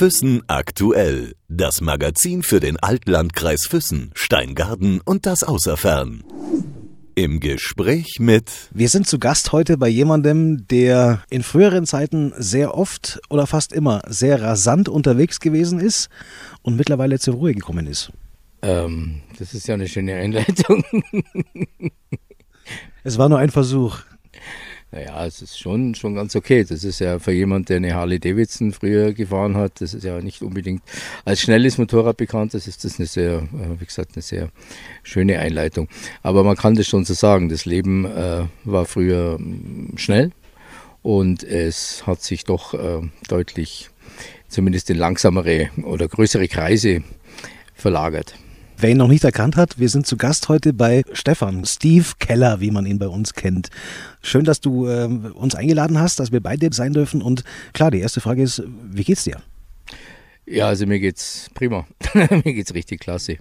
Füssen aktuell. Das Magazin für den Altlandkreis Füssen, Steingarten und das Außerfern. Im Gespräch mit. Wir sind zu Gast heute bei jemandem, der in früheren Zeiten sehr oft oder fast immer sehr rasant unterwegs gewesen ist und mittlerweile zur Ruhe gekommen ist. Ähm, das ist ja eine schöne Einleitung. es war nur ein Versuch. Naja, es ist schon, schon ganz okay. Das ist ja für jemanden, der eine Harley Davidson früher gefahren hat, das ist ja nicht unbedingt als schnelles Motorrad bekannt. Das ist das eine sehr, äh, wie gesagt, eine sehr schöne Einleitung. Aber man kann das schon so sagen. Das Leben äh, war früher mm, schnell und es hat sich doch äh, deutlich, zumindest in langsamere oder größere Kreise verlagert. Wer ihn noch nicht erkannt hat, wir sind zu Gast heute bei Stefan, Steve Keller, wie man ihn bei uns kennt. Schön, dass du äh, uns eingeladen hast, dass wir bei dir sein dürfen. Und klar, die erste Frage ist, wie geht's dir? Ja, also mir geht's prima. mir geht's richtig klasse.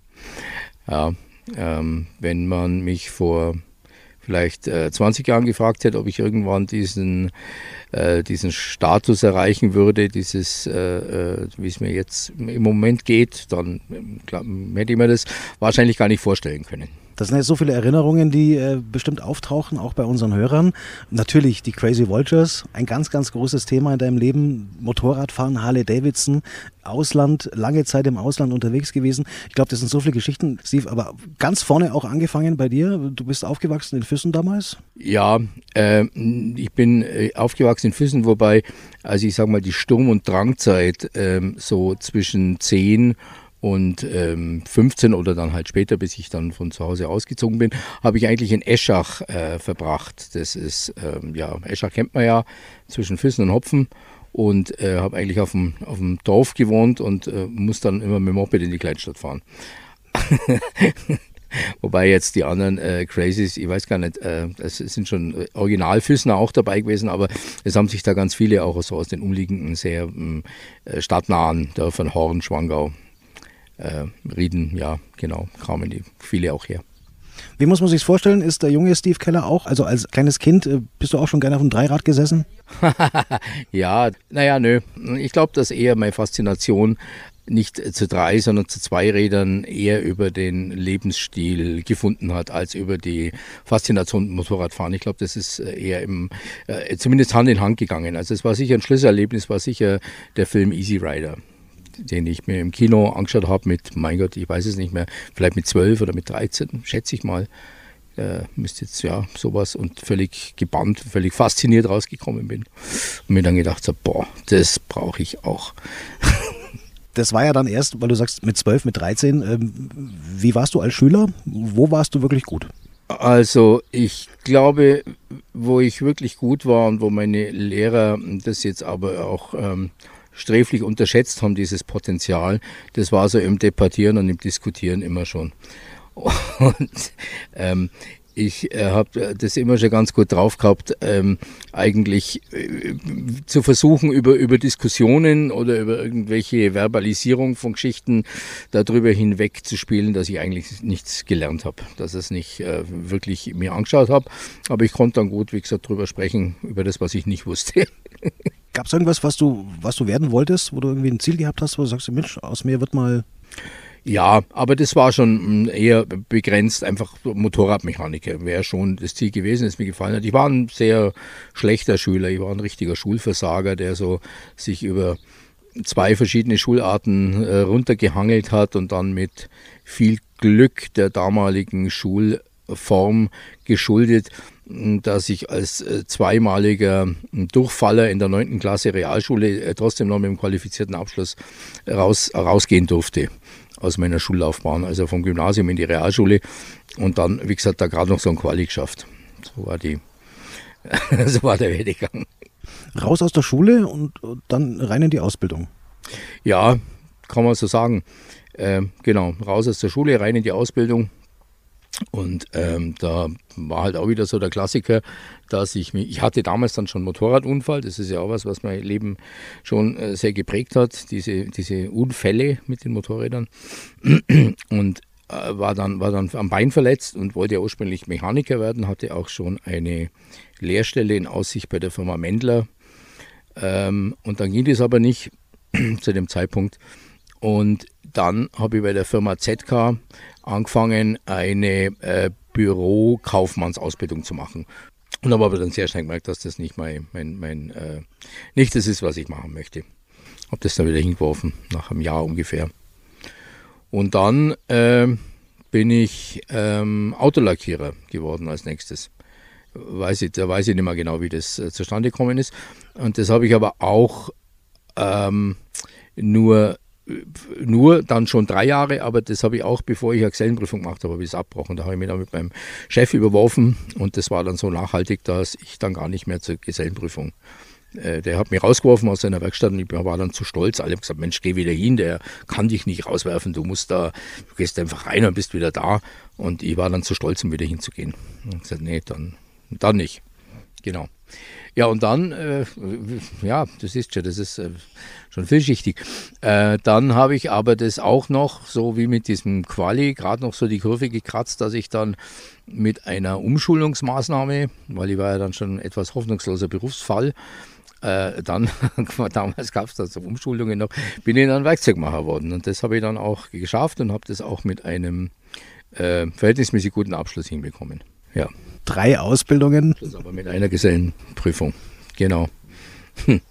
Ja, ähm, wenn man mich vor vielleicht äh, 20 Jahren gefragt hätte, ob ich irgendwann diesen, äh, diesen Status erreichen würde, dieses, äh, äh wie es mir jetzt im Moment geht, dann klar, hätte ich mir das wahrscheinlich gar nicht vorstellen können. Das sind jetzt so viele Erinnerungen, die äh, bestimmt auftauchen, auch bei unseren Hörern. Natürlich die Crazy Vultures, ein ganz, ganz großes Thema in deinem Leben. Motorradfahren, Harley Davidson, Ausland, lange Zeit im Ausland unterwegs gewesen. Ich glaube, das sind so viele Geschichten, Steve, aber ganz vorne auch angefangen bei dir. Du bist aufgewachsen in Füssen damals? Ja, äh, ich bin äh, aufgewachsen in Füssen, wobei, also ich sage mal, die Sturm- und Drangzeit äh, so zwischen 10 und ähm, 15 oder dann halt später, bis ich dann von zu Hause ausgezogen bin, habe ich eigentlich in Eschach äh, verbracht. Das ist, ähm, ja, Eschach kennt man ja, zwischen Füssen und Hopfen. Und äh, habe eigentlich auf dem, auf dem Dorf gewohnt und äh, muss dann immer mit dem Moped in die Kleinstadt fahren. Wobei jetzt die anderen äh, Crazies, ich weiß gar nicht, äh, es sind schon Originalfüßner auch dabei gewesen, aber es haben sich da ganz viele auch so aus den umliegenden, sehr äh, stadtnahen Dörfern, Horn, Schwangau, äh, Rieden, ja, genau, kamen die viele auch her. Wie muss man sich vorstellen? Ist der junge Steve Keller auch, also als kleines Kind, äh, bist du auch schon gerne auf dem Dreirad gesessen? ja, naja, nö. Ich glaube, dass eher meine Faszination nicht zu drei, sondern zu zwei Rädern eher über den Lebensstil gefunden hat, als über die Faszination Motorradfahren. Ich glaube, das ist äh, eher im, äh, zumindest Hand in Hand gegangen. Also es war sicher ein Schlüsselerlebnis, war sicher der Film Easy Rider den ich mir im Kino angeschaut habe mit, mein Gott, ich weiß es nicht mehr, vielleicht mit 12 oder mit 13, schätze ich mal. Äh, müsste jetzt ja sowas und völlig gebannt, völlig fasziniert rausgekommen bin. Und mir dann gedacht habe, boah, das brauche ich auch. Das war ja dann erst, weil du sagst, mit 12, mit 13. Ähm, wie warst du als Schüler? Wo warst du wirklich gut? Also ich glaube, wo ich wirklich gut war und wo meine Lehrer das jetzt aber auch ähm, sträflich unterschätzt haben, dieses Potenzial. Das war so im Debattieren und im Diskutieren immer schon. Und ähm, ich äh, habe das immer schon ganz gut drauf gehabt, ähm, eigentlich äh, zu versuchen, über, über Diskussionen oder über irgendwelche Verbalisierung von Geschichten darüber hinweg zu spielen, dass ich eigentlich nichts gelernt habe, dass es nicht äh, wirklich mir angeschaut habe. Aber ich konnte dann gut, wie gesagt, darüber sprechen, über das, was ich nicht wusste. Gab es irgendwas, was du, was du werden wolltest, wo du irgendwie ein Ziel gehabt hast, wo du sagst, Mensch, aus mir wird mal ja, aber das war schon mm, eher begrenzt, einfach Motorradmechaniker wäre schon das Ziel gewesen, das mir gefallen hat. Ich war ein sehr schlechter Schüler, ich war ein richtiger Schulversager, der so sich über zwei verschiedene Schularten äh, runtergehangelt hat und dann mit viel Glück der damaligen Schulform geschuldet dass ich als äh, zweimaliger Durchfaller in der 9. Klasse Realschule äh, trotzdem noch mit einem qualifizierten Abschluss raus, rausgehen durfte aus meiner Schullaufbahn, also vom Gymnasium in die Realschule und dann, wie gesagt, da gerade noch so ein Quali geschafft. So war die, so war der Werdegang. Raus aus der Schule und dann rein in die Ausbildung. Ja, kann man so sagen. Äh, genau, raus aus der Schule, rein in die Ausbildung. Und ähm, da war halt auch wieder so der Klassiker, dass ich mich, ich hatte damals dann schon Motorradunfall, das ist ja auch was, was mein Leben schon äh, sehr geprägt hat, diese, diese Unfälle mit den Motorrädern. Und äh, war, dann, war dann am Bein verletzt und wollte ja ursprünglich Mechaniker werden, hatte auch schon eine Lehrstelle in Aussicht bei der Firma Mendler. Ähm, und dann ging das aber nicht. zu dem Zeitpunkt. Und dann habe ich bei der Firma ZK angefangen, eine äh, Bürokaufmannsausbildung zu machen. Und habe aber dann sehr schnell gemerkt, dass das nicht mein, mein, mein äh, nicht das ist, was ich machen möchte. Habe das dann wieder hingeworfen, nach einem Jahr ungefähr. Und dann äh, bin ich ähm, Autolackierer geworden als nächstes. Weiß ich, da weiß ich nicht mehr genau, wie das äh, zustande gekommen ist. Und das habe ich aber auch ähm, nur nur dann schon drei Jahre, aber das habe ich auch, bevor ich eine Gesellenprüfung gemacht habe, habe ich es abgebrochen. Da habe ich mich dann mit meinem Chef überworfen und das war dann so nachhaltig, dass ich dann gar nicht mehr zur Gesellenprüfung. Äh, der hat mich rausgeworfen aus seiner Werkstatt und ich war dann zu stolz. Alle haben gesagt, Mensch, geh wieder hin, der kann dich nicht rauswerfen, du musst da, du gehst einfach rein und bist wieder da. Und ich war dann zu stolz, um wieder hinzugehen. Und gesagt, nee, dann, dann nicht. Genau. Ja, und dann, äh, ja, das ist schon, das ist äh, schon vielschichtig. Äh, dann habe ich aber das auch noch, so wie mit diesem Quali, gerade noch so die Kurve gekratzt, dass ich dann mit einer Umschulungsmaßnahme, weil ich war ja dann schon ein etwas hoffnungsloser Berufsfall, äh, dann, damals gab es da so Umschulungen noch, bin ich dann Werkzeugmacher geworden. Und das habe ich dann auch geschafft und habe das auch mit einem äh, verhältnismäßig guten Abschluss hinbekommen. Ja drei Ausbildungen. Das aber mit einer Gesellenprüfung, genau. Hm.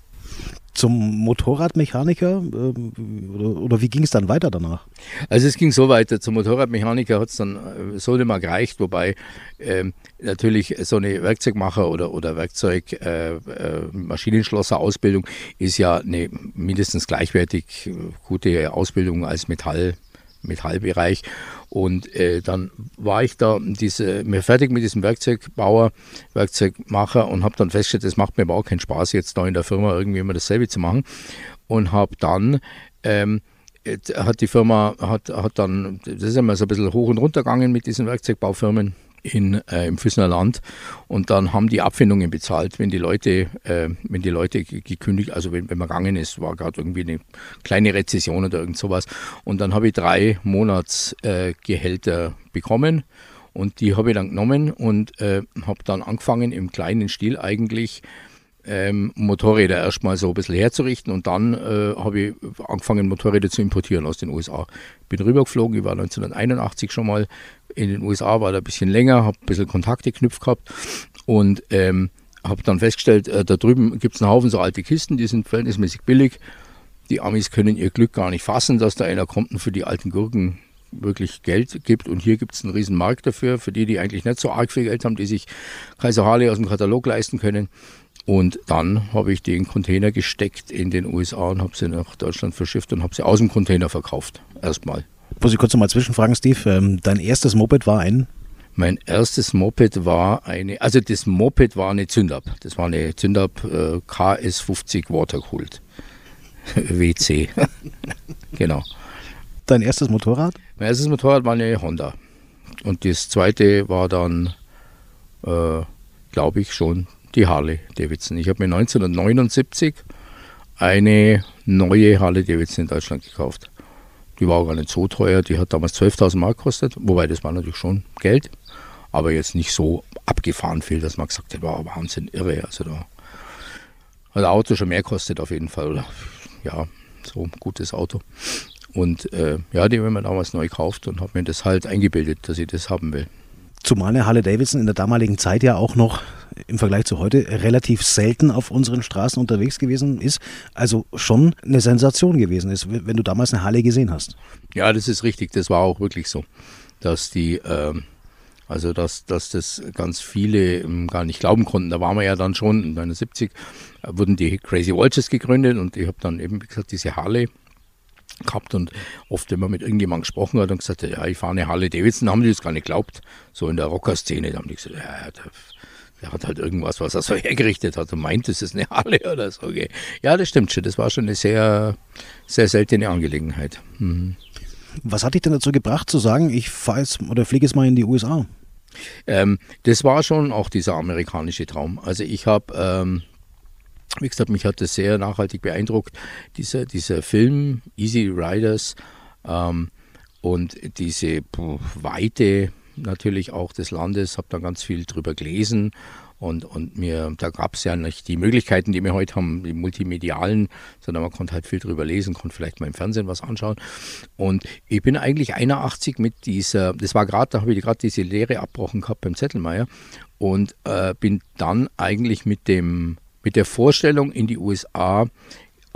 Zum Motorradmechaniker äh, oder, oder, wie ging es dann weiter danach? Also es ging so weiter. Zum Motorradmechaniker hat es dann äh, so nicht mehr gereicht, wobei äh, natürlich so eine Werkzeugmacher oder, oder Werkzeug äh, äh, Maschinenschlosser Ausbildung ist ja eine mindestens gleichwertig gute Ausbildung als Metall Metallbereich. Und äh, dann war ich da diese, mir fertig mit diesem Werkzeugbauer, Werkzeugmacher und habe dann festgestellt, es macht mir überhaupt keinen Spaß, jetzt da in der Firma irgendwie immer dasselbe zu machen. Und habe dann ähm, hat die Firma, hat, hat dann, das ist immer so ein bisschen hoch und runter gegangen mit diesen Werkzeugbaufirmen in, äh, im Füssener Land. Und dann haben die Abfindungen bezahlt, wenn die Leute, äh, wenn die Leute gekündigt, also wenn, wenn man gegangen ist, war gerade irgendwie eine kleine Rezession oder irgend sowas. Und dann habe ich drei Monatsgehälter äh, bekommen und die habe ich dann genommen und äh, habe dann angefangen im kleinen Stil eigentlich ähm, Motorräder erstmal so ein bisschen herzurichten und dann äh, habe ich angefangen, Motorräder zu importieren aus den USA. Bin rübergeflogen, ich war 1981 schon mal in den USA, war da ein bisschen länger, habe ein bisschen Kontakte geknüpft gehabt und ähm, habe dann festgestellt, äh, da drüben gibt es einen Haufen so alte Kisten, die sind verhältnismäßig billig. Die Amis können ihr Glück gar nicht fassen, dass da einer kommt und für die alten Gurken wirklich Geld gibt. Und hier gibt es einen riesen Markt dafür, für die, die eigentlich nicht so arg viel Geld haben, die sich Kaiser Harley aus dem Katalog leisten können. Und dann habe ich den Container gesteckt in den USA und habe sie nach Deutschland verschifft und habe sie aus dem Container verkauft. Erstmal. Muss ich kurz noch mal zwischenfragen, Steve? Ähm, dein erstes Moped war ein? Mein erstes Moped war eine, also das Moped war eine Zündab. Das war eine Zündab äh, KS50 Watercooled. WC. genau. Dein erstes Motorrad? Mein erstes Motorrad war eine Honda. Und das zweite war dann, äh, glaube ich, schon die Harley Davidson. Ich habe mir 1979 eine neue Harley Davidson in Deutschland gekauft. Die war gar nicht so teuer, die hat damals 12.000 Mark gekostet, wobei das war natürlich schon Geld, aber jetzt nicht so abgefahren viel, dass man gesagt hat, war Wahnsinn, irre. Also da hat das Auto schon mehr kostet auf jeden Fall. Ja, so ein gutes Auto. Und äh, ja, die haben wir damals neu gekauft und habe mir das halt eingebildet, dass ich das haben will. Zumal eine Harley Davidson in der damaligen Zeit ja auch noch im Vergleich zu heute relativ selten auf unseren Straßen unterwegs gewesen ist. Also schon eine Sensation gewesen ist, wenn du damals eine Harley gesehen hast. Ja, das ist richtig. Das war auch wirklich so, dass die, äh, also dass, dass das ganz viele ähm, gar nicht glauben konnten. Da waren wir ja dann schon in 79, äh, wurden die Crazy Vultures gegründet und ich habe dann eben, wie gesagt, diese Harley gehabt und oft, wenn man mit irgendjemandem gesprochen hat und gesagt hat, ja, ich fahre eine Harley Davidson, haben die das gar nicht geglaubt. So in der Rocker-Szene, haben die gesagt, ja, der, hat halt irgendwas, was er so hergerichtet hat und meint, es ist eine Harley oder so. Okay. Ja, das stimmt schon. Das war schon eine sehr, sehr seltene Angelegenheit. Mhm. Was hat dich denn dazu gebracht zu sagen, ich fahre jetzt oder fliege jetzt mal in die USA? Ähm, das war schon auch dieser amerikanische Traum. Also ich habe ähm, wie gesagt, mich hat das sehr nachhaltig beeindruckt, dieser, dieser Film Easy Riders ähm, und diese Weite natürlich auch des Landes, habe dann ganz viel drüber gelesen Und, und mir, da gab es ja nicht die Möglichkeiten, die wir heute haben, die multimedialen, sondern man konnte halt viel drüber lesen, konnte vielleicht mal im Fernsehen was anschauen. Und ich bin eigentlich 81 mit dieser, das war gerade, da habe ich gerade diese Lehre abbrochen gehabt beim Zettelmeier und äh, bin dann eigentlich mit dem mit der Vorstellung in die USA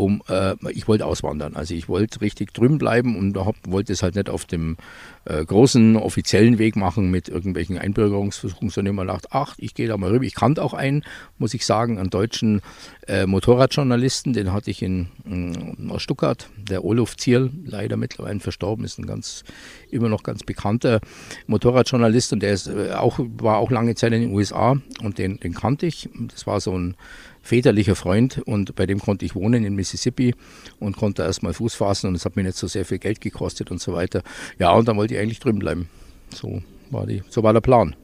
um, äh, ich wollte auswandern. Also ich wollte richtig drüben bleiben und wollte es halt nicht auf dem äh, großen offiziellen Weg machen mit irgendwelchen Einbürgerungsversuchen, sondern immer gedacht, ach, ich gehe da mal rüber. Ich kannte auch einen, muss ich sagen, einen deutschen äh, Motorradjournalisten, den hatte ich in, in aus Stuttgart, der Olaf Zierl, leider mittlerweile verstorben, ist ein ganz, immer noch ganz bekannter Motorradjournalist und der ist, äh, auch, war auch lange Zeit in den USA und den, den kannte ich. Das war so ein väterlicher Freund und bei dem konnte ich wohnen in Mississippi und konnte erstmal Fuß fassen und es hat mir nicht so sehr viel Geld gekostet und so weiter. Ja, und dann wollte ich eigentlich drüben bleiben. So war, die, so war der Plan.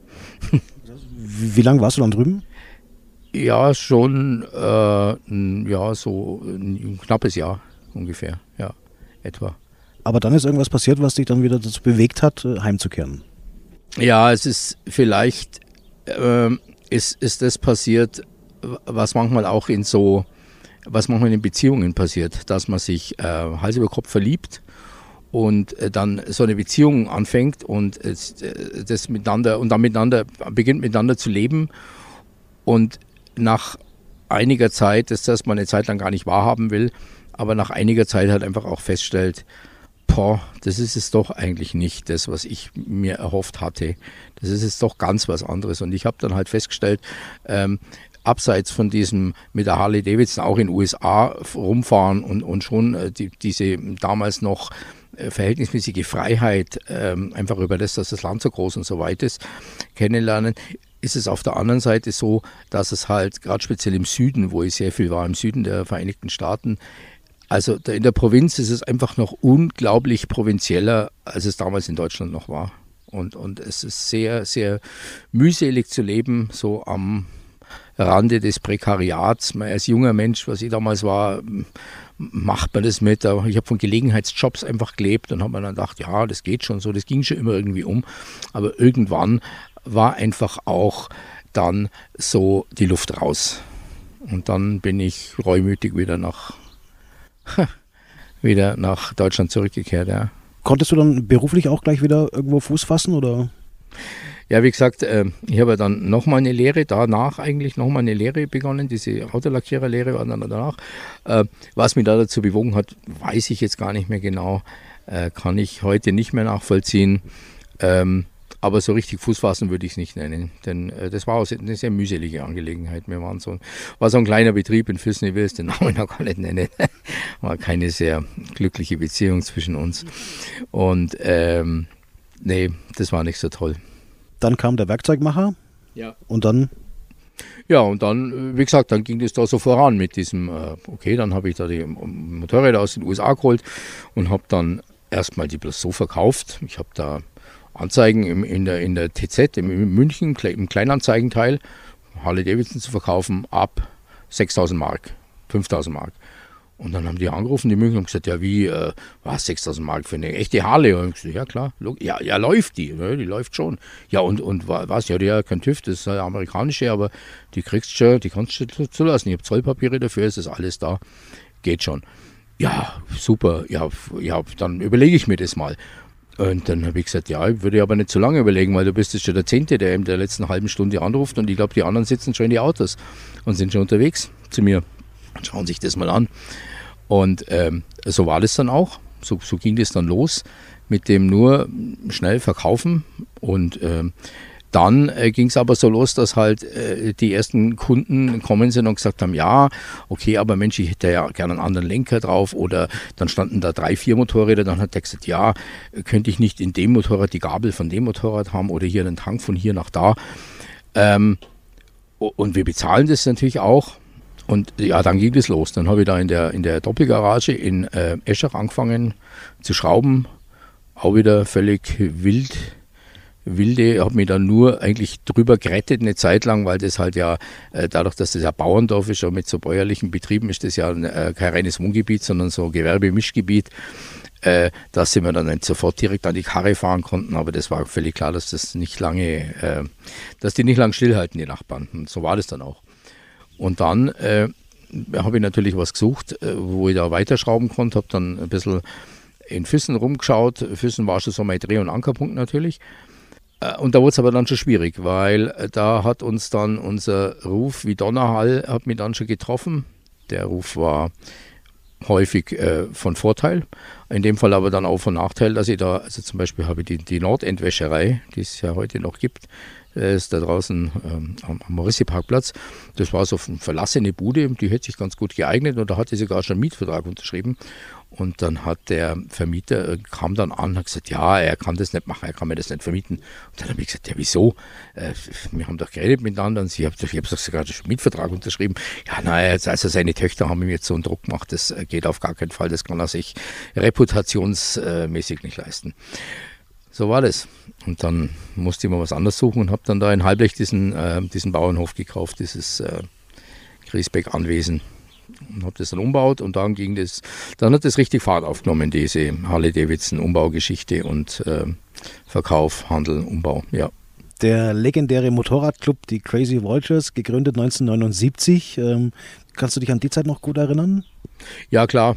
Wie, lange warst du dann drüben? Ja, schon äh, ja, so ein knappes Jahr ungefähr, ja, etwa. Aber dann ist irgendwas passiert, was dich dann wieder dazu bewegt hat, äh, heimzukehren. Ja, es ist vielleicht äh, ist, ist das passiert, was manchmal auch in so, was manchmal in Beziehungen passiert, dass man sich äh, Hals über Kopf verliebt und äh, dann so eine Beziehung anfängt und äh, das miteinander und dann miteinander beginnt miteinander zu leben und nach einiger Zeit, dass das man eine Zeit lang gar nicht wahrhaben will, aber nach einiger Zeit halt einfach auch feststellt, boah, das ist es doch eigentlich nicht, das, was ich mir erhofft hatte. Das ist es doch ganz was anderes. Und ich habe dann halt festgestellt, ähm, abseits von diesem mit der Harley Davidson auch in den USA rumfahren und, und schon äh, die, diese damals noch äh, verhältnismäßige Freiheit, ähm, einfach über das, dass das Land so groß und so weit ist, kennenlernen, ist es auf der anderen Seite so, dass es halt gerade speziell im Süden, wo ich sehr viel war, im Süden der Vereinigten Staaten, also in der Provinz ist es einfach noch unglaublich provinzieller, als es damals in Deutschland noch war. Und, und es ist sehr, sehr mühselig zu leben, so am Rande des Prekariats. Als junger Mensch, was ich damals war, macht man das mit. Ich habe von Gelegenheitsjobs einfach gelebt und habe mir dann gedacht, ja, das geht schon so, das ging schon immer irgendwie um. Aber irgendwann war einfach auch dann so die Luft raus. Und dann bin ich reumütig wieder nach, wieder nach Deutschland zurückgekehrt. Ja. Konntest du dann beruflich auch gleich wieder irgendwo Fuß fassen oder? Ja, wie gesagt, äh, ich habe dann nochmal eine Lehre, danach eigentlich nochmal eine Lehre begonnen. Diese Autolackiererlehre war dann danach. Äh, was mich da dazu bewogen hat, weiß ich jetzt gar nicht mehr genau. Äh, kann ich heute nicht mehr nachvollziehen. Ähm, aber so richtig Fuß fassen würde ich es nicht nennen, denn äh, das war auch eine sehr mühselige Angelegenheit. Wir waren so, war so ein kleiner Betrieb in Füssen, ich will es den Namen noch gar nicht nennen. war keine sehr glückliche Beziehung zwischen uns. Und ähm, nee, das war nicht so toll. Dann kam der Werkzeugmacher. Ja. Und dann? Ja, und dann, wie gesagt, dann ging das da so voran mit diesem, äh, okay, dann habe ich da die Motorräder aus den USA geholt und habe dann erstmal die bloß so verkauft. Ich habe da Anzeigen im, in, der, in der TZ, im München, im Kleinanzeigenteil, Harley Davidson zu verkaufen ab 6000 Mark, 5000 Mark. Und dann haben die angerufen, die München, und gesagt, ja wie, äh, was, 6000 Mark für eine echte Harley? Und gesagt, ja klar, ja, ja läuft die, ja, die läuft schon. Ja und, und was, ja, die hat kein TÜV, das ist eine amerikanische, aber die kriegst schon, die kannst du zulassen. Ich habe Zollpapiere dafür, es ist alles da, geht schon. Ja, super, ja, ja dann überlege ich mir das mal. Und dann habe ich gesagt, ja, ich würde aber nicht zu lange überlegen, weil du bist jetzt schon der Zehnte, der in der letzten halben Stunde anruft und ich glaube, die anderen sitzen schon in die Autos und sind schon unterwegs zu mir schauen sich das mal an. Und ähm, so war das dann auch. So, so, ging das dann los mit dem nur schnell verkaufen. Und ähm, dann äh, ging es aber so los, dass halt äh, die ersten Kunden gekommen sind und gesagt haben, ja, okay, aber Mensch, ich hätte ja gerne einen anderen Lenker drauf oder dann standen da drei, vier Motorräder, dann hat der gesagt, ja, könnte ich nicht in dem Motorrad die Gabel von dem Motorrad haben oder hier einen Tank von hier nach da. Ähm, und wir bezahlen das natürlich auch. Und ja, dann ging es los. Dann habe ich da in der, in der Doppelgarage in äh, Eschach angefangen zu schrauben. Auch wieder völlig wild. Wilde, habe mich dann nur eigentlich drüber gerettet eine Zeit lang, weil das halt ja, äh, dadurch, dass das ja Bauerndorf ist, und mit so bäuerlichen Betrieben ist das ja äh, kein reines Wohngebiet, sondern so Gewerbemischgebiet. äh, dass wir dann nicht sofort direkt an die Karre fahren konnten, aber das war völlig klar, dass das nicht lange, äh, dass die nicht lang stillhalten, die Nachbarn. Und so war das dann auch. Und dann äh, habe ich natürlich was gesucht, äh, wo ich da weiterschrauben konnte, habe dann ein bisschen in Füssen rumgeschaut. Füssen war schon so mein Dreh- und Ankerpunkt natürlich. Äh, und da wurde es aber dann schon schwierig, weil äh, da hat uns dann unser Ruf wie Donnerhall, hat mich dann schon getroffen. Der Ruf war häufig äh, von Vorteil, in dem Fall aber dann auch von Nachteil, dass ich da, also zum Beispiel habe ich die, die Nordendwäscherei, die es ja heute noch gibt, ist da draußen ähm, am, Maurici-Parkplatz. Das war so eine verlassene Bude, die hätte sich ganz gut geeignet und da hatte sie sogar schon einen Mietvertrag unterschrieben. Und dann hat der Vermieter, äh, kam dann an und hat gesagt, ja, er kann das nicht machen, er kann mir das nicht vermieten. Und dann habe ich gesagt, ja, wieso? Äh, wir haben doch geredet miteinander und sie haben ich habe sogar den Mietvertrag unterschrieben. Ja, naja, also seine Töchter haben ihm jetzt so einen Druck gemacht, das äh, geht auf gar keinen Fall, das kann er sich reputationsmäßig nicht leisten. So war das. Und dann musste ich mal was anderes suchen und habe dann da in Halblech diesen, äh, diesen Bauernhof gekauft, dieses äh, Griesbeck-Anwesen und habe das dann umbaut und dann ging das, dann hat das richtig Fahrt aufgenommen, diese Harley Davidson Umbaugeschichte und äh, Verkauf, Handel, Umbau, ja. Der legendäre Motorradclub, die Crazy Vultures, gegründet 1979. Ähm, kannst du dich an die Zeit noch gut erinnern? Ja, klar.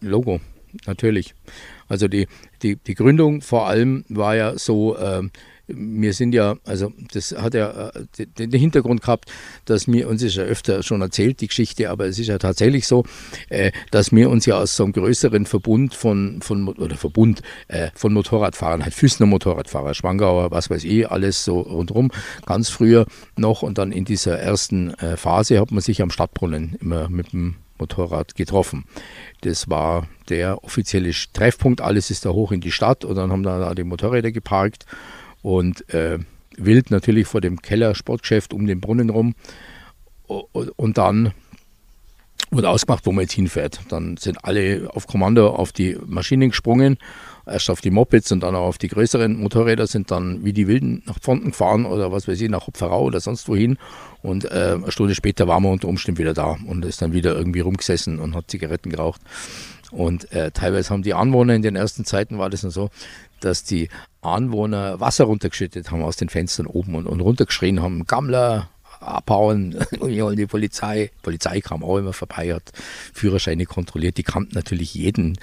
Logo, natürlich. Also die, die, die Gründung vor allem war ja so, äh, wir sind ja, also das hat ja äh, den Hintergrund gehabt, dass mir, uns ist ja öfter schon erzählt, die Geschichte, aber es ist ja tatsächlich so, äh, dass wir uns ja aus so einem größeren Verbund von, von oder Verbund äh, von Motorradfahrern, halt Füßner Motorradfahrer, Schwangauer, was weiß ich, alles so rundherum, ganz früher noch und dann in dieser ersten Phase hat man sich am Stadtbrunnen immer mit dem Motorrad getroffen. Das war der offizielle Treffpunkt, alles ist da hoch in die Stadt und dann haben da die Motorräder geparkt und äh, wild natürlich vor dem Keller Sportgeschäft um den Brunnen rum. Und dann wurde ausgemacht, wo man jetzt hinfährt. Dann sind alle auf Kommando auf die Maschinen gesprungen, erst auf die Mopeds und dann auch auf die größeren Motorräder, sind dann wie die Wilden nach Pfonten gefahren oder was weiß ich, nach Hopferau oder sonst wohin. Und äh, eine Stunde später waren wir unter Umständen wieder da und ist dann wieder irgendwie rumgesessen und hat Zigaretten geraucht. Und äh, teilweise haben die Anwohner in den ersten Zeiten war das dann so, dass die Anwohner Wasser runtergeschüttet haben aus den Fenstern oben und, und runtergeschrien haben, Gammler, abhauen, und die Polizei. Die Polizei kam auch immer vorbei, hat Führerscheine kontrolliert. Die kannten natürlich jeden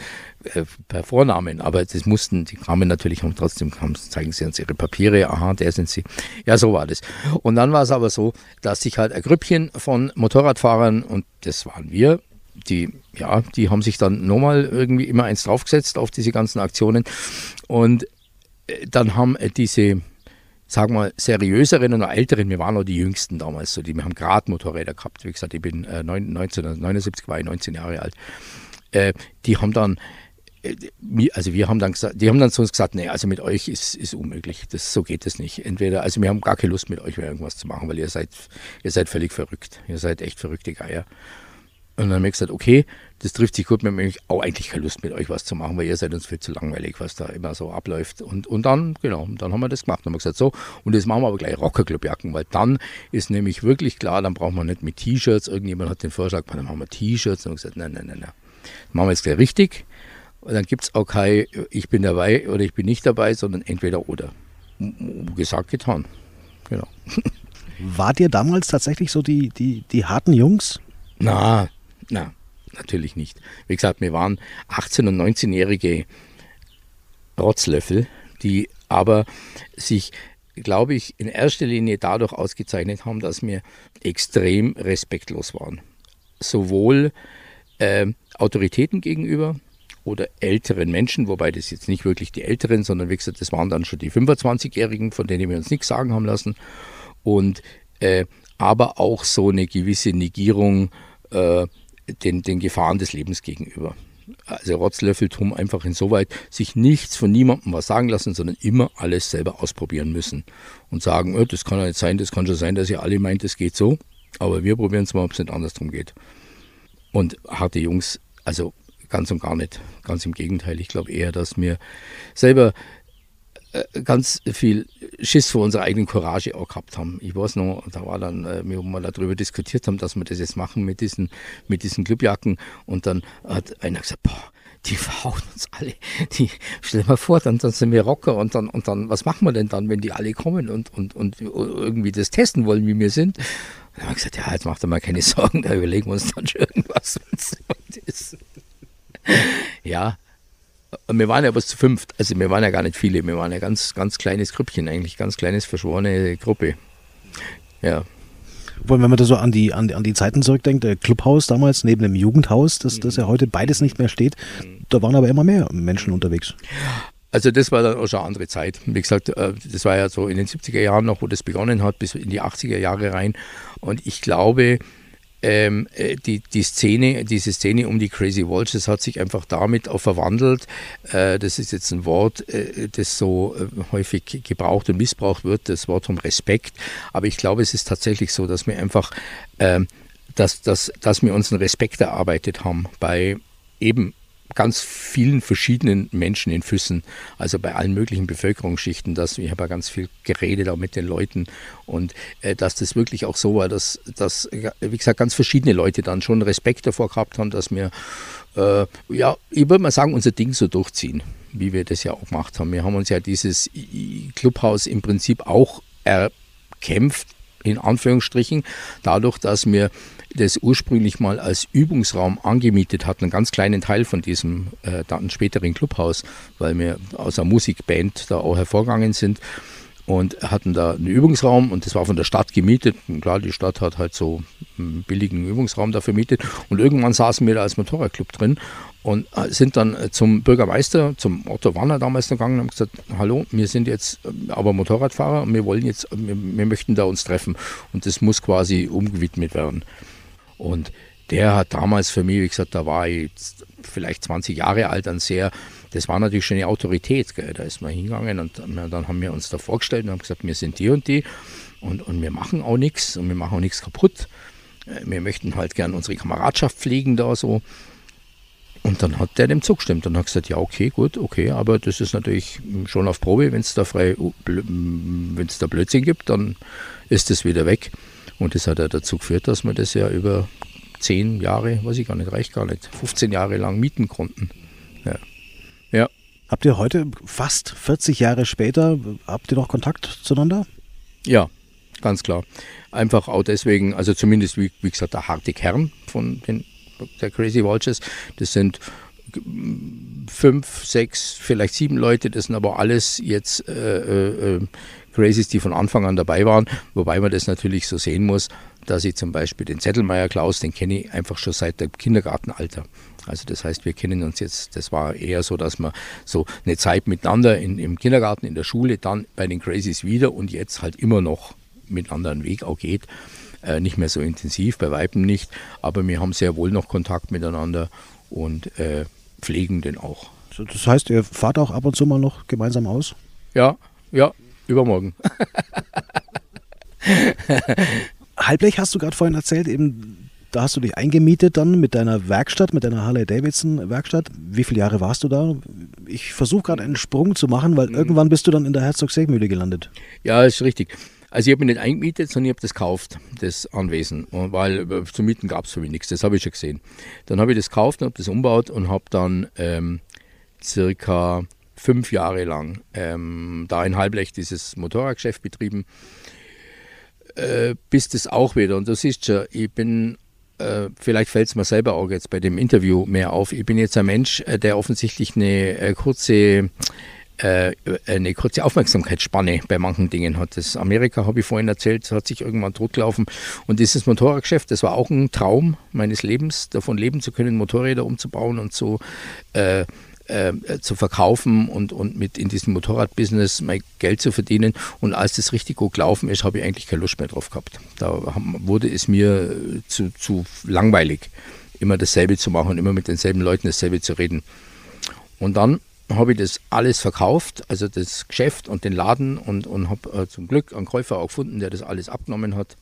äh, per Vornamen, aber das mussten, die kamen natürlich, haben trotzdem, haben, zeigen sie uns ihre Papiere, aha, der sind sie. Ja, so war das. Und dann war es aber so, dass sich halt ein Grüppchen von Motorradfahrern, und das waren wir, die, ja, die haben sich dann nochmal irgendwie immer eins draufgesetzt auf diese ganzen Aktionen. Und äh, dann haben äh, diese, sagen wir, seriöseren und älteren, wir waren noch die jüngsten damals, so die, wir haben gerade Motorräder gehabt. Wie gesagt, ich bin äh, 1979 war ich 19 Jahre alt. Äh, die haben dann, äh, also wir haben dann gesagt, die haben dann zu uns gesagt, nee, also mit euch ist, ist unmöglich, das, so geht es nicht. Entweder, also wir haben gar keine Lust mit euch irgendwas zu machen, weil ihr seid, ihr seid völlig verrückt. Ihr seid echt verrückte Geier. Und dann haben wir gesagt, okay, das trifft sich gut, wir haben auch eigentlich keine Lust mit euch was zu machen, weil ihr seid uns viel zu langweilig, was da immer so abläuft. Und, und dann, genau, dann haben wir das gemacht. Dann haben wir gesagt, so, und jetzt machen wir aber gleich Rockerclubjacken, weil dann ist nämlich wirklich klar, dann braucht man nicht mit T-Shirts, irgendjemand hat den Vorschlag, dann machen wir T-Shirts. Und haben gesagt, nein, nein, nein, nein. Machen wir jetzt gleich richtig. Und dann gibt es auch kein, ich bin dabei oder ich bin nicht dabei, sondern entweder oder. Gesagt, getan. Genau. Wart ihr damals tatsächlich so die, die, die harten Jungs? Na, na, natürlich nicht. Wie gesagt, wir waren 18- und 19-jährige Rotzlöffel, die aber sich, glaube ich, in erster Linie dadurch ausgezeichnet haben, dass wir extrem respektlos waren. Sowohl äh, Autoritäten gegenüber oder älteren Menschen, wobei das jetzt nicht wirklich die Älteren, sondern wie gesagt, das waren dann schon die 25-Jährigen, von denen wir uns nichts sagen haben lassen. Und äh, aber auch so eine gewisse Negierung äh, den, den Gefahren des Lebens gegenüber. Also Rotzlöffeltum einfach insoweit sich nichts von niemandem was sagen lassen, sondern immer alles selber ausprobieren müssen und sagen, oh, das kann ja nicht sein, das kann schon sein, dass ihr alle meint, es geht so, aber wir probieren es mal, ob es nicht andersrum geht. Und harte Jungs, also ganz und gar nicht, ganz im Gegenteil. Ich glaube eher, dass wir selber ganz viel Schiss vor unserer eigenen Courage auch gehabt haben. Ich weiß noch, da war dann, äh, wir mal darüber diskutiert haben, dass wir das jetzt machen mit diesen, mit diesen Clubjacken und dann hat einer gesagt, boah, die verhauen uns alle. Die, stell dir mal vor, dann, dann sind wir Rocker und dann, und dann, was machen wir denn dann, wenn die alle kommen und, und, und irgendwie das testen wollen, wie wir sind? Dann haben wir gesagt, ja, jetzt macht er mal keine Sorgen, da überlegen wir uns dann schon irgendwas. ja, wir waren ja aber zu fünft, also wir waren ja gar nicht viele, wir waren ja ganz, ganz kleines Grüppchen eigentlich, ganz kleines verschworene Gruppe. Ja. Wenn man da so an die, an, an die Zeiten zurückdenkt, der Clubhaus damals neben dem Jugendhaus, das, das ja heute beides nicht mehr steht, da waren aber immer mehr Menschen unterwegs. Also das war dann auch schon eine andere Zeit. Wie gesagt, äh, das war ja so in den 70er Jahren noch, wo das begonnen hat, bis in die 80er Jahre rein. Und ich glaube, ähm, äh, die, die Szene, diese Szene um die Crazy Vultures hat sich einfach damit auch verwandelt. Äh, das ist jetzt ein Wort, äh, das so äh, häufig gebraucht und missbraucht wird, das Wort vom Respekt. Aber ich glaube, es ist tatsächlich so, dass wir einfach, ähm, dass, dass, dass wir uns einen Respekt erarbeitet haben bei eben ganz vielen verschiedenen Menschen in Füssen, also bei allen möglichen Bevölkerungsschichten. Dass, ich habe ja ganz viel geredet auch mit den Leuten und äh, dass das wirklich auch so war, dass, dass, wie gesagt, ganz verschiedene Leute dann schon Respekt davor gehabt haben, dass wir, äh, ja, ich würde mal sagen, unser Ding so durchziehen, wie wir das ja auch gemacht haben. Wir haben uns ja dieses Clubhaus im Prinzip auch erkämpft, in Anführungsstrichen, dadurch, dass wir das ursprünglich mal als Übungsraum angemietet hatten, einen ganz kleinen Teil von diesem äh, dann späteren Clubhaus, weil wir aus einer Musikband da auch hervorgegangen sind und hatten da einen Übungsraum und das war von der Stadt gemietet. Und klar, die Stadt hat halt so einen billigen Übungsraum da vermietet und irgendwann saßen wir da als Motorradclub drin und äh, sind dann äh, zum Bürgermeister, zum Otto Warner damals gegangen und haben gesagt, hallo, wir sind jetzt äh, aber Motorradfahrer und wir wollen jetzt, wir, wir möchten da uns treffen und das muss quasi umgewidmet werden. Und der hat damals für mich, wie gesagt, da war ich vielleicht 20 Jahre alt, dann sehr, das war natürlich schon eine Autorität. Gell? Da ist man hingegangen und dann haben wir uns da vorgestellt und haben gesagt, wir sind die und die und, und wir machen auch nichts und wir machen auch nichts kaputt. Äh, wir möchten halt gern unsere Kameradschaft pflegen da so. Und dann hat der dem zugestimmt und hat gesagt, ja, okay, gut, okay, aber das ist natürlich schon auf Probe, wenn es da frei, wenn es da Blödsinn gibt, dann ist das wieder weg. Und das hat ja dazu geführt, dass wir das ja über zehn Jahre, weiß ich gar nicht, reicht gar nicht, 15 Jahre lang mieten konnten. Ja. ja. Habt ihr heute, fast 40 Jahre später, habt ihr noch Kontakt zueinander? Ja, ganz klar. Einfach auch deswegen, also zumindest, wie, wie gesagt, der harte Kern von den, der Crazy Vultures, das sind fünf, sechs, vielleicht sieben Leute, das sind aber alles jetzt äh, äh, äh Crazies, die von Anfang an dabei waren, wobei man das natürlich so sehen muss, dass ich zum Beispiel den Zettelmeier Klaus, den kenne ich einfach schon seit dem Kindergartenalter. Also das heißt, wir kennen uns jetzt, das war eher so, dass man so eine Zeit miteinander in, im Kindergarten, in der Schule, dann bei den Crazies wieder und jetzt halt immer noch miteinander einen Weg auch geht. Äh, nicht mehr so intensiv, bei Weiben nicht, aber wir haben sehr wohl noch Kontakt miteinander und äh, pflegen den auch. Das heißt, ihr fahrt auch ab und zu mal noch gemeinsam aus? Ja, ja, Übermorgen. Halblech hast du gerade vorhin erzählt, eben da hast du dich eingemietet dann mit deiner Werkstatt, mit deiner Harley Davidson Werkstatt. Wie viele Jahre warst du da? Ich versuche gerade einen Sprung zu machen, weil mhm. irgendwann bist du dann in der Herzog-Segmühle gelandet. Ja, ist richtig. Also ich habe mich nicht eingemietet, sondern ich habe das gekauft, das Anwesen, weil äh, zu mieten gab es für mich das habe ich schon gesehen. Dann habe ich das gekauft und habe das umgebaut und habe dann ähm, circa fünf Jahre lang ähm, da in Halblech dieses Motorradgeschäft betrieben, äh, bis das auch wieder, und du siehst schon, ich bin, äh, vielleicht fällt es mir selber auch jetzt bei dem Interview mehr auf, ich bin jetzt ein Mensch, äh, der offensichtlich eine äh, kurze äh, eine kurze Aufmerksamkeitsspanne bei manchen Dingen hat. Das Amerika, habe ich vorhin erzählt, hat sich irgendwann totgelaufen. Und dieses Motorradgeschäft, das war auch ein Traum meines Lebens, davon leben zu können, Motorräder umzubauen und so äh, äh, zu verkaufen und, und mit in diesem Motorradbusiness mein Geld zu verdienen. Und als das richtig gut gelaufen ist, habe ich eigentlich keine Lust mehr drauf gehabt. Da wurde es mir zu, zu langweilig, immer dasselbe zu machen immer mit denselben Leuten dasselbe zu reden. Und dann habe ich das alles verkauft, also das Geschäft und den Laden und, und habe äh, zum Glück einen Käufer auch gefunden, der das alles abgenommen hat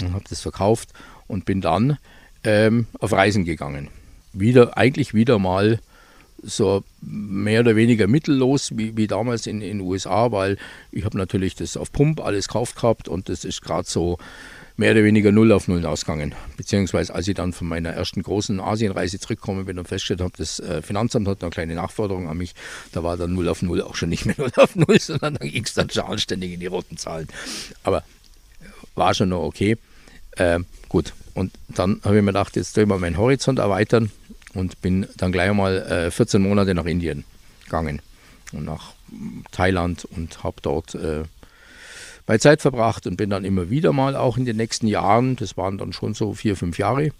und habe das verkauft und bin dann ähm, auf Reisen gegangen. Wieder, eigentlich wieder mal so mehr oder weniger mittellos wie, wie damals in den USA, weil ich habe natürlich das auf Pump alles gekauft gehabt und das ist gerade so mehr oder weniger null auf null ausgegangen. Beziehungsweise als ich dann von meiner ersten großen Asienreise zurückgekommen bin und festgestellt habe, das äh, Finanzamt hat eine kleine Nachforderung an mich, da war dann null auf null auch schon nicht mehr null auf null, sondern dann ging es dann schon anständig in die roten Zahlen. Aber war schon noch okay. Äh, gut, und dann habe ich mir gedacht, jetzt soll ich mal meinen Horizont erweitern und bin dann gleich mal äh, 14 Monate nach Indien gegangen und nach Thailand und habe dort äh, meine Zeit verbracht und bin dann immer wieder mal auch in den nächsten Jahren, das waren dann schon so vier, fünf Jahre,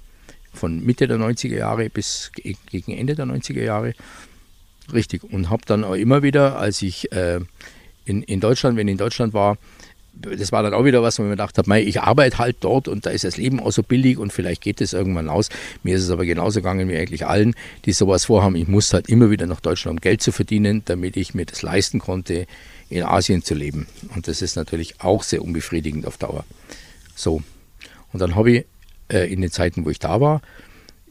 von Mitte der 90er Jahre bis gegen Ende der 90er Jahre, richtig, und habe dann auch immer wieder, als ich äh, in, in Deutschland, wenn ich in Deutschland war, das war dann auch wieder was, wo ich mir gedacht habe, ich arbeite halt dort und da ist das Leben auch so billig und vielleicht geht es irgendwann aus. Mir ist es aber genauso gegangen wie eigentlich allen, die sowas vorhaben. Ich musste halt immer wieder nach Deutschland, um Geld zu verdienen, damit ich mir das leisten konnte, in Asien zu leben. Und das ist natürlich auch sehr unbefriedigend auf Dauer. So. Und dann habe ich äh, in den Zeiten, wo ich da war,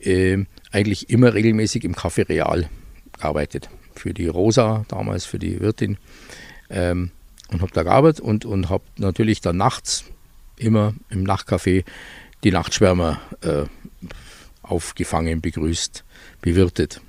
äh, eigentlich immer regelmäßig im Café Real gearbeitet. Für die Rosa damals, für die Wirtin. Ähm, und habe da gearbeitet und, und habe natürlich dann nachts immer im Nachtcafé die Nachtschwärmer äh, aufgefangen, begrüßt, bewirtet.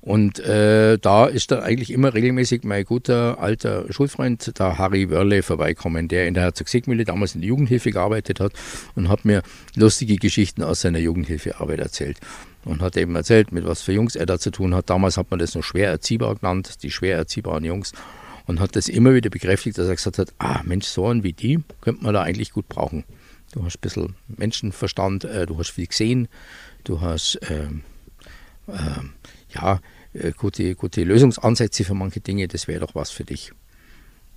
Und äh, da ist dann eigentlich immer regelmäßig mein guter alter Schulfreund, der Harry Wörle, vorbeikommen, der in der Herzog-Siegmühle damals in der Jugendhilfe gearbeitet hat und hat mir lustige Geschichten aus seiner Jugendhilfearbeit erzählt. Und hat eben erzählt, mit was für Jungs er da zu tun hat. Damals hat man das noch schwer erziehbar genannt, die schwer erziehbaren Jungs und hat das immer wieder bekräftigt, dass er gesagt hat, ah Mensch, so einen wie die könnte man da eigentlich gut brauchen. Du hast ein bisschen Menschenverstand, äh, du hast viel gesehen, du hast ähm, ähm, ja, äh, gute, gute Lösungsansätze für manche Dinge, das wäre doch was für dich.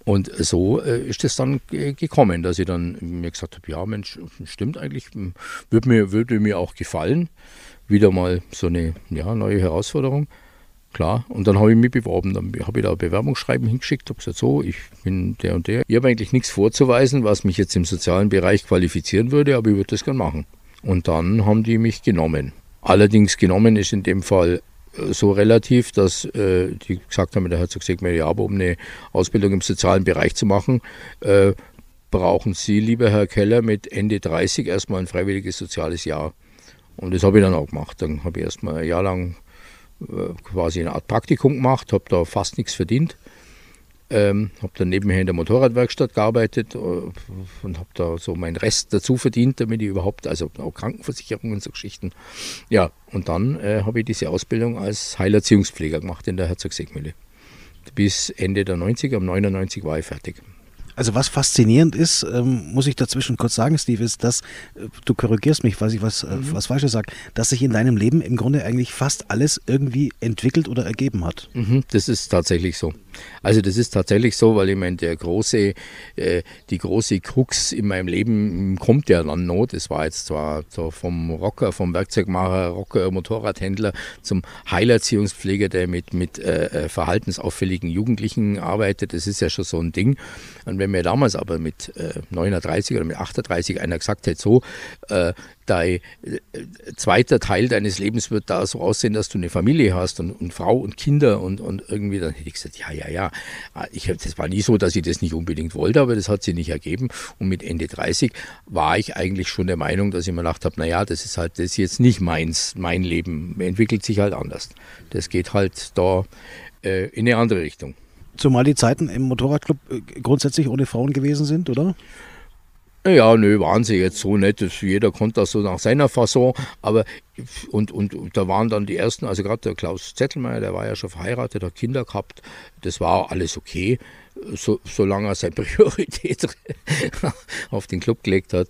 Und so äh, ist es dann gekommen, dass ich dann mir gesagt habe, ja Mensch, stimmt eigentlich, würde mir, würde mir auch gefallen. Wieder mal so eine ja, neue Herausforderung. Klar, und dann habe ich mich beworben. Dann habe ich da ein Bewerbungsschreiben hingeschickt, habe gesagt, so, ich bin der und der. Ich habe eigentlich nichts vorzuweisen, was mich jetzt im sozialen Bereich qualifizieren würde, aber ich würde das gerne machen. Und dann haben die mich genommen. Allerdings genommen ist in dem Fall äh, so relativ, dass äh, die gesagt haben, der Herzog sagt mir, ja, aber um eine Ausbildung im sozialen Bereich zu machen, äh, brauchen Sie, lieber Herr Keller, mit Ende 30 erstmal ein freiwilliges soziales Jahr. Und das habe ich dann auch gemacht. Dann habe ich erstmal ein Jahr lang quasi eine Art Praktikum gemacht, habe da fast nichts verdient. Ähm, habe dann nebenher in der Motorradwerkstatt gearbeitet äh, und habe da so meinen Rest dazu verdient, damit ich überhaupt, also auch Krankenversicherung und so Geschichten. Ja, und dann äh, habe ich diese Ausbildung als Heilerziehungspfleger gemacht in der Herzog-Segmühle. Bis Ende der 90er, um 99 war ich fertig. Also was faszinierend ist, ähm, muss ich dazwischen kurz sagen, Steve, ist, dass äh, du korrigierst mich, falls ich was, äh, mhm. was Falsches sage, dass sich in deinem Leben im Grunde eigentlich fast alles irgendwie entwickelt oder ergeben hat. Mhm, das ist tatsächlich so. Also das ist tatsächlich so, weil ich meine, der große, äh, die große Krux in meinem Leben kommt ja dann noch. Das war jetzt zwar so vom Rocker, vom Werkzeugmacher, Rocker, Motorradhändler zum Heilerziehungspfleger, der mit, mit äh, äh, verhaltensauffälligen Jugendlichen arbeitet. Das ist ja schon so ein Ding. Und wenn mir damals aber mit äh, 39 oder mit 38 einer gesagt hätte, so, äh, dein äh, zweiter Teil deines Lebens wird da so aussehen, dass du eine Familie hast und, und Frau und Kinder und, und irgendwie, dann hätte ich gesagt, ja, ja, ja. Ich, das war nie so, dass ich das nicht unbedingt wollte, aber das hat sich nicht ergeben. Und mit Ende 30 war ich eigentlich schon der Meinung, dass ich mir gedacht habe, naja, das ist halt, das ist jetzt nicht meins, mein Leben, entwickelt sich halt anders. Das geht halt da äh, in eine andere Richtung. Zumal die Zeiten im Motorradclub äh, grundsätzlich ohne Frauen gewesen sind, oder? Ja, nö, waren sie jetzt so nicht. Jeder konnte das so nach seiner Fasson. Aber und, und, und da waren dann die ersten, also gerade der Klaus Zettelmeier, der war ja schon verheiratet, hat Kinder gehabt. Das war alles okay, so, solange er seine Priorität auf den Club gelegt hat.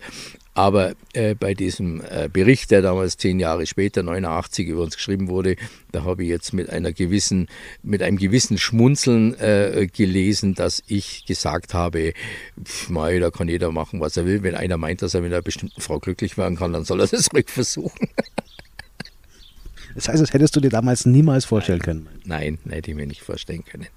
Aber äh, bei diesem äh, Bericht, der damals zehn Jahre später, 89, über uns geschrieben wurde, da habe ich jetzt mit einer gewissen, mit einem gewissen Schmunzeln äh, gelesen, dass ich gesagt habe, pf, mei, da kann jeder machen, was er will. Wenn einer meint, dass er mit einer bestimmten Frau glücklich werden kann, dann soll er das ruhig versuchen. Das heißt, das hättest du dir damals niemals vorstellen können? Nein, hätte ich mir nicht vorstellen können.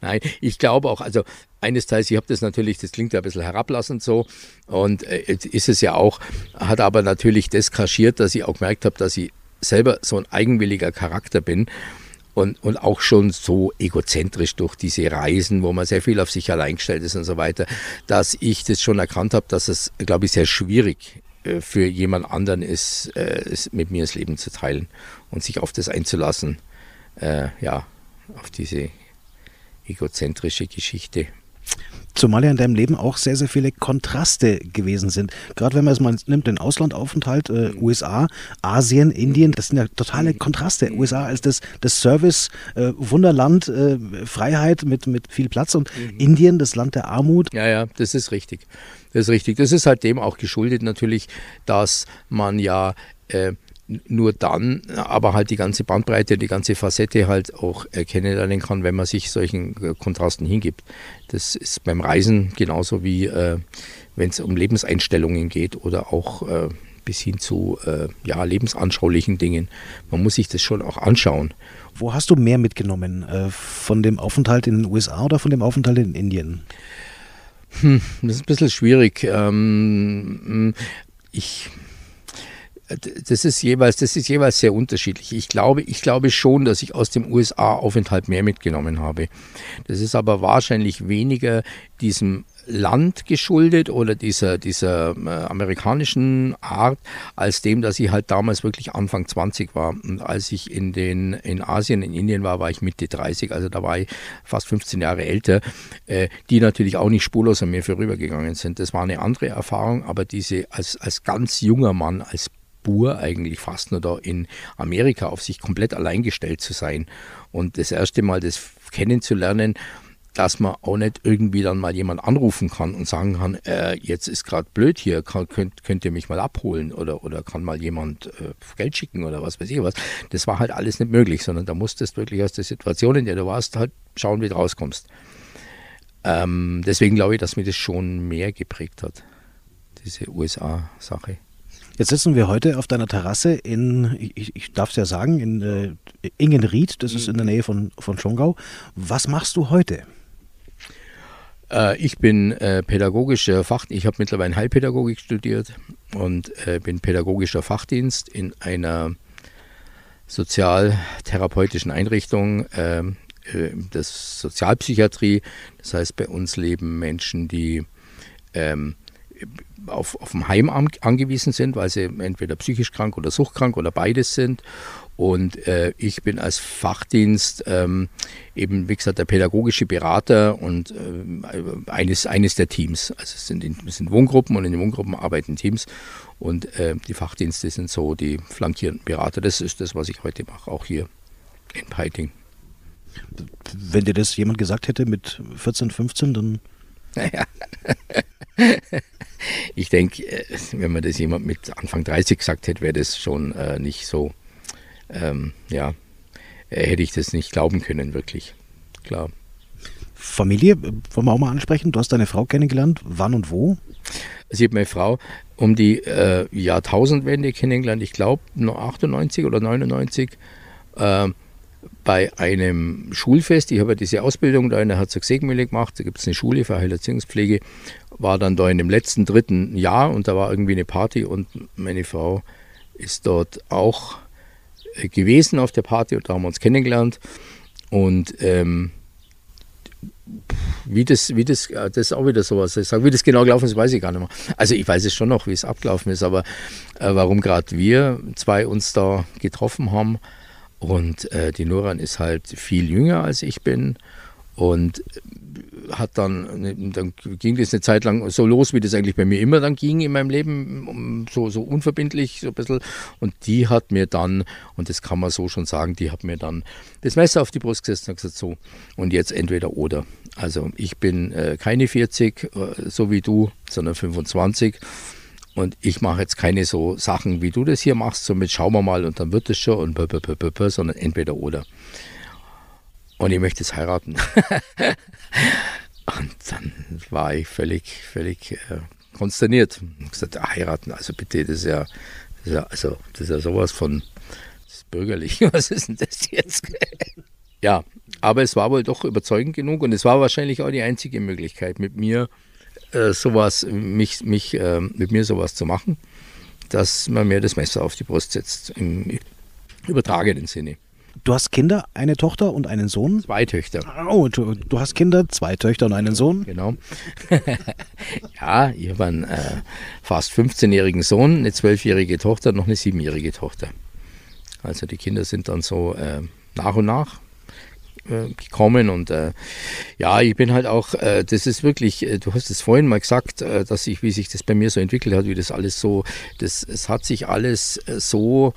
Nein, ich glaube auch, also eines Teils, ich habe das natürlich, das klingt ja ein bisschen herablassend so. Und äh, ist es ja auch, hat aber natürlich das kaschiert, dass ich auch gemerkt habe, dass ich selber so ein eigenwilliger Charakter bin und, und auch schon so egozentrisch durch diese Reisen, wo man sehr viel auf sich allein gestellt ist und so weiter, dass ich das schon erkannt habe, dass es, glaube ich, sehr schwierig äh, für jemand anderen ist, äh, mit mir das Leben zu teilen und sich auf das einzulassen, ja, auf diese egozentrische Geschichte. Zumal ja in deinem Leben auch sehr, sehr viele Kontraste gewesen sind. Gerade wenn man es mal nimmt, den Auslandaufenthalt, äh, USA, Asien, Indien, das sind ja totale Kontraste. USA als das, das Service, äh, Wunderland, äh, Freiheit mit, mit viel Platz und mhm. Indien, das Land der Armut. Ja, ja, das ist richtig. Das ist richtig. Das ist halt dem auch geschuldet natürlich, dass man ja äh, nur dann, aber halt die ganze Bandbreite, die ganze Facette halt auch kennenlernen kann, wenn man sich solchen äh, Kontrasten hingibt. Das ist beim Reisen genauso wie äh, wenn es um Lebenseinstellungen geht oder auch äh, bis hin zu äh, ja, lebensanschaulichen Dingen. Man muss sich das schon auch anschauen. Wo hast du mehr mitgenommen? Äh, von dem Aufenthalt in den USA oder von dem Aufenthalt in Indien? Hm, das ist ein bisschen schwierig. Ähm, ich das ist jeweils, das ist jeweils sehr unterschiedlich. Ich glaube, ich glaube schon, dass ich aus dem USA-Aufenthalt mehr mitgenommen habe. Das ist aber wahrscheinlich weniger diesem Land geschuldet oder dieser, dieser äh, amerikanischen Art, als dem, dass ich halt damals wirklich Anfang 20 war. Und als ich in, den, in Asien, in Indien war, war ich Mitte 30, also da war ich fast 15 Jahre älter, äh, die natürlich auch nicht spurlos an mir vorübergegangen sind. Das war eine andere Erfahrung, aber diese als, als ganz junger Mann, als Bur eigentlich fast nur da in Amerika auf sich komplett allein gestellt zu sein und das erste Mal das kennenzulernen, dass man auch nicht irgendwie dann mal jemand anrufen kann und sagen kann, äh, jetzt ist gerade blöd hier, kann, könnt, könnt ihr mich mal abholen oder, oder kann mal jemand äh, Geld schicken oder was weiß ich was. Das war halt alles nicht möglich, sondern da musstest wirklich aus der Situation, in der du warst, halt schauen, wie du rauskommst. Ähm, deswegen glaube ich, dass mir das schon mehr geprägt hat, diese USA-Sache. Jetzt sitzen wir heute auf deiner Terrasse in, ich, ich darf es ja sagen, in äh, Ingenried, das ist in der Nähe von, von Schongau. Was machst du heute? Äh, ich bin äh, pädagogischer Fach, ich habe mittlerweile Heilpädagogik studiert und äh, bin pädagogischer Fachdienst in einer sozialtherapeutischen Einrichtung ähm, äh, des Sozialpsychiatrie. Das heißt, bei uns leben Menschen, die ähm, auf, auf dem Heim angewiesen sind, weil sie entweder psychisch krank oder suchtkrank oder beides sind. Und äh, ich bin als Fachdienst ähm, eben, wie gesagt, der pädagogische Berater und äh, eines, eines der Teams. Also es sind, in, es sind Wohngruppen und in den Wohngruppen arbeiten Teams. Und äh, die Fachdienste sind so die flankierenden Berater. Das ist das, was ich heute mache, auch hier in Peiting. Wenn dir das jemand gesagt hätte mit 14, 15, dann. Naja. ich denke, äh, wenn man das jemand mit Anfang 30 gesagt hätte, wäre das schon äh, nicht so, ähm, ja, äh, hätte ich das nicht glauben können, wirklich. Klar. Familie, äh, wollen wir auch mal ansprechen? Du hast deine Frau kennengelernt. Wann und wo? Also ich habe meine Frau um die äh, Jahrtausendwende kennengelernt. Ich glaube 98 oder 99. Äh, bei einem Schulfest, ich habe ja diese Ausbildung da in der Herzog-Segmühle gemacht, da gibt es eine Schule für Heilerziehungspflege, war dann da in dem letzten dritten Jahr und da war irgendwie eine Party und meine Frau ist dort auch äh, gewesen auf der Party und da haben wir uns kennengelernt und ähm, wie das, wie das, äh, das ist auch wieder sowas. Ich sage, wie das genau gelaufen ist, weiß ich gar nicht mehr. Also ich weiß es schon noch, wie es abgelaufen ist, aber äh, warum gerade wir zwei uns da getroffen haben, und äh, die Nuran ist halt viel jünger als ich bin und hat dann, ne, dann ging das eine Zeit lang so los, wie das eigentlich bei mir immer dann ging in meinem Leben, so, so unverbindlich, so ein bisschen. Und die hat mir dann, und das kann man so schon sagen, die hat mir dann das Messer auf die Brust gesetzt und gesagt, so, und jetzt entweder oder. Also ich bin äh, keine 40, äh, so wie du, sondern 25 und ich mache jetzt keine so Sachen, wie du das hier machst, so mit schauen wir mal und dann wird es schon und b -b -b sondern entweder oder. Und ich möchte es heiraten. und dann war ich völlig, völlig äh, konsterniert. Ich gesagt, heiraten, also bitte, das ist ja, das ist ja, also, das ist ja sowas von bürgerlich. Was ist denn das jetzt? ja, aber es war wohl doch überzeugend genug und es war wahrscheinlich auch die einzige Möglichkeit, mit mir äh, sowas, mich, mich äh, mit mir sowas zu machen, dass man mir das Messer auf die Brust setzt, im übertragenen Sinne. Du hast Kinder, eine Tochter und einen Sohn? Zwei Töchter. Oh, du, du hast Kinder, zwei Töchter und einen Sohn? Genau. ja, ich habe einen äh, fast 15-jährigen Sohn, eine 12-jährige Tochter, noch eine 7-jährige Tochter. Also die Kinder sind dann so äh, nach und nach äh, gekommen und äh, ja, ich bin halt auch, äh, das ist wirklich, äh, du hast es vorhin mal gesagt, äh, dass ich, wie sich das bei mir so entwickelt hat, wie das alles so, das, es hat sich alles so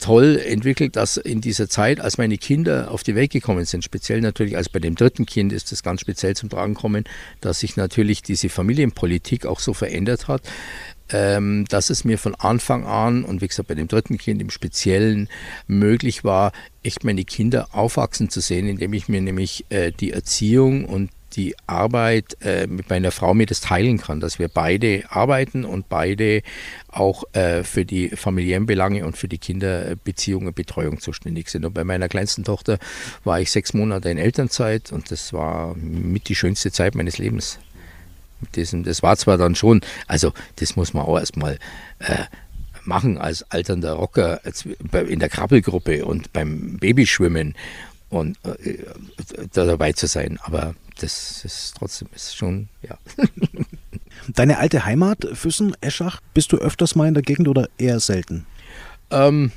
toll entwickelt, dass in dieser Zeit, als meine Kinder auf die Welt gekommen sind, speziell natürlich als bei dem dritten Kind ist das ganz speziell zum Tragen gekommen, dass sich natürlich diese Familienpolitik auch so verändert hat, ähm, dass es mir von Anfang an und wie gesagt bei dem dritten Kind im Speziellen möglich war, echt meine Kinder aufwachsen zu sehen, indem ich mir nämlich äh, die Erziehung und die Arbeit äh, mit meiner Frau mir das teilen kann, dass wir beide arbeiten und beide auch äh, für die familiären Belange und für die Kinderbeziehungen, Betreuung zuständig sind. Und bei meiner kleinsten Tochter war ich sechs Monate in Elternzeit und das war mit die schönste Zeit meines Lebens. Mit diesem, das war zwar dann schon, also das muss man auch erstmal äh, machen als alternder Rocker in der Krabbelgruppe und beim Babyschwimmen und äh, da dabei zu sein. Aber das ist trotzdem ist schon, ja. Deine alte Heimat, Füssen, Eschach, bist du öfters mal in der Gegend oder eher selten? Ähm,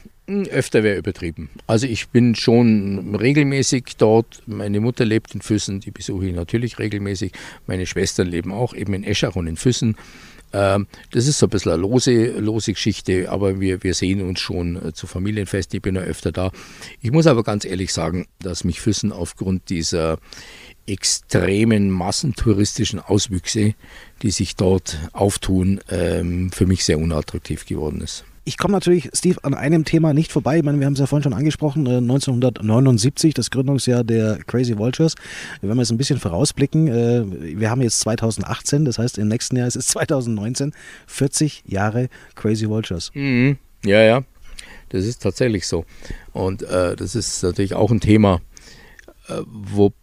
öfter wäre übertrieben. Also ich bin schon regelmäßig dort. Meine Mutter lebt in Füssen, die besuche ich natürlich regelmäßig. Meine Schwestern leben auch eben in Eschach und in Füssen. Ähm, das ist so ein bisschen eine lose, lose Geschichte, aber wir, wir sehen uns schon äh, zu Familienfesten. Ich bin ja öfter da. Ich muss aber ganz ehrlich sagen, dass mich Füssen aufgrund dieser extremen massentouristischen Auswüchse, die sich dort auftun, ähm, für mich sehr unattraktiv geworden ist. Ich komme natürlich, Steve, an einem Thema nicht vorbei. Ich meine, wir haben es ja vorhin schon angesprochen, 1979, äh, das Gründungsjahr der Crazy Vultures. Wenn wir jetzt ein bisschen vorausblicken, äh, wir haben jetzt 2018, das heißt im nächsten Jahr ist es 2019, 40 Jahre Crazy Vultures. Mhm. Ja, ja, das ist tatsächlich so. Und äh, das ist natürlich auch ein Thema, äh, wo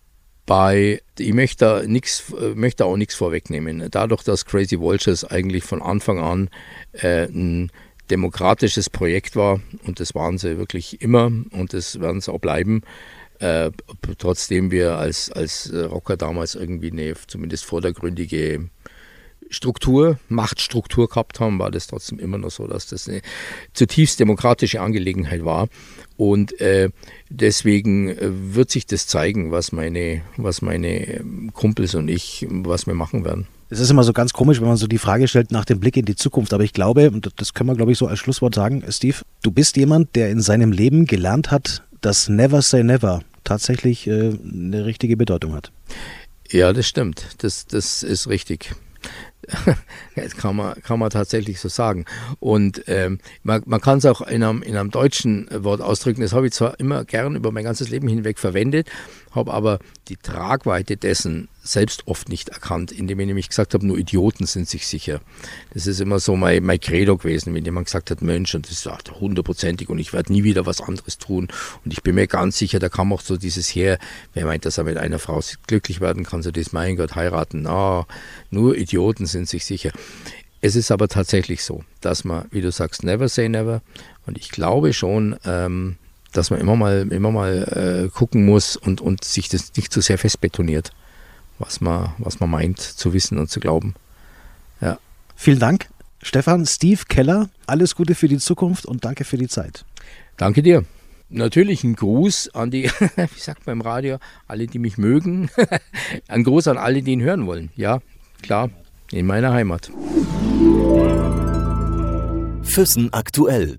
bei, ich möchte da, nix, möchte auch nichts vorwegnehmen. Dadurch, dass Crazy Vultures eigentlich von Anfang an äh, ein demokratisches Projekt war und das waren sie wirklich immer und das werden sie auch bleiben, äh, trotzdem wir als, als Rocker damals irgendwie eine zumindest vordergründige Struktur, Machtstruktur gehabt haben, war das trotzdem immer noch so, dass das eine zutiefst demokratische Angelegenheit war. Und äh, deswegen äh, wird sich das zeigen, was meine, was meine Kumpels und ich, was wir machen werden. Es ist immer so ganz komisch, wenn man so die Frage stellt nach dem Blick in die Zukunft. Aber ich glaube, und das können wir, glaube ich, so als Schlusswort sagen, Steve, du bist jemand, der in seinem Leben gelernt hat, dass Never Say Never tatsächlich äh, eine richtige Bedeutung hat. Ja, das stimmt. Das, das ist richtig. Das kann man, kann man tatsächlich so sagen. Und ähm, man, man kann es auch in einem, in einem deutschen Wort ausdrücken. Das habe ich zwar immer gern über mein ganzes Leben hinweg verwendet, habe aber die Tragweite dessen selbst oft nicht erkannt, indem ich nämlich gesagt habe, nur Idioten sind sich sicher. Das ist immer so mein, mein Credo gewesen, wenn jemand gesagt hat, Mensch, und das ist hundertprozentig und ich werde nie wieder was anderes tun. Und ich bin mir ganz sicher, da kam auch so dieses her, wer meint, dass er mit einer Frau glücklich werden kann, so das, mein Gott, heiraten. Na, nur Idioten sind sich sicher. Es ist aber tatsächlich so, dass man, wie du sagst, never say never. Und ich glaube schon, ähm, dass man immer mal, immer mal äh, gucken muss und, und sich das nicht zu sehr festbetoniert, was man, was man meint zu wissen und zu glauben. Ja. Vielen Dank, Stefan, Steve Keller. Alles Gute für die Zukunft und danke für die Zeit. Danke dir. Natürlich ein Gruß an die, wie sagt man im Radio, alle, die mich mögen. ein Gruß an alle, die ihn hören wollen. Ja, klar, in meiner Heimat. Füssen aktuell.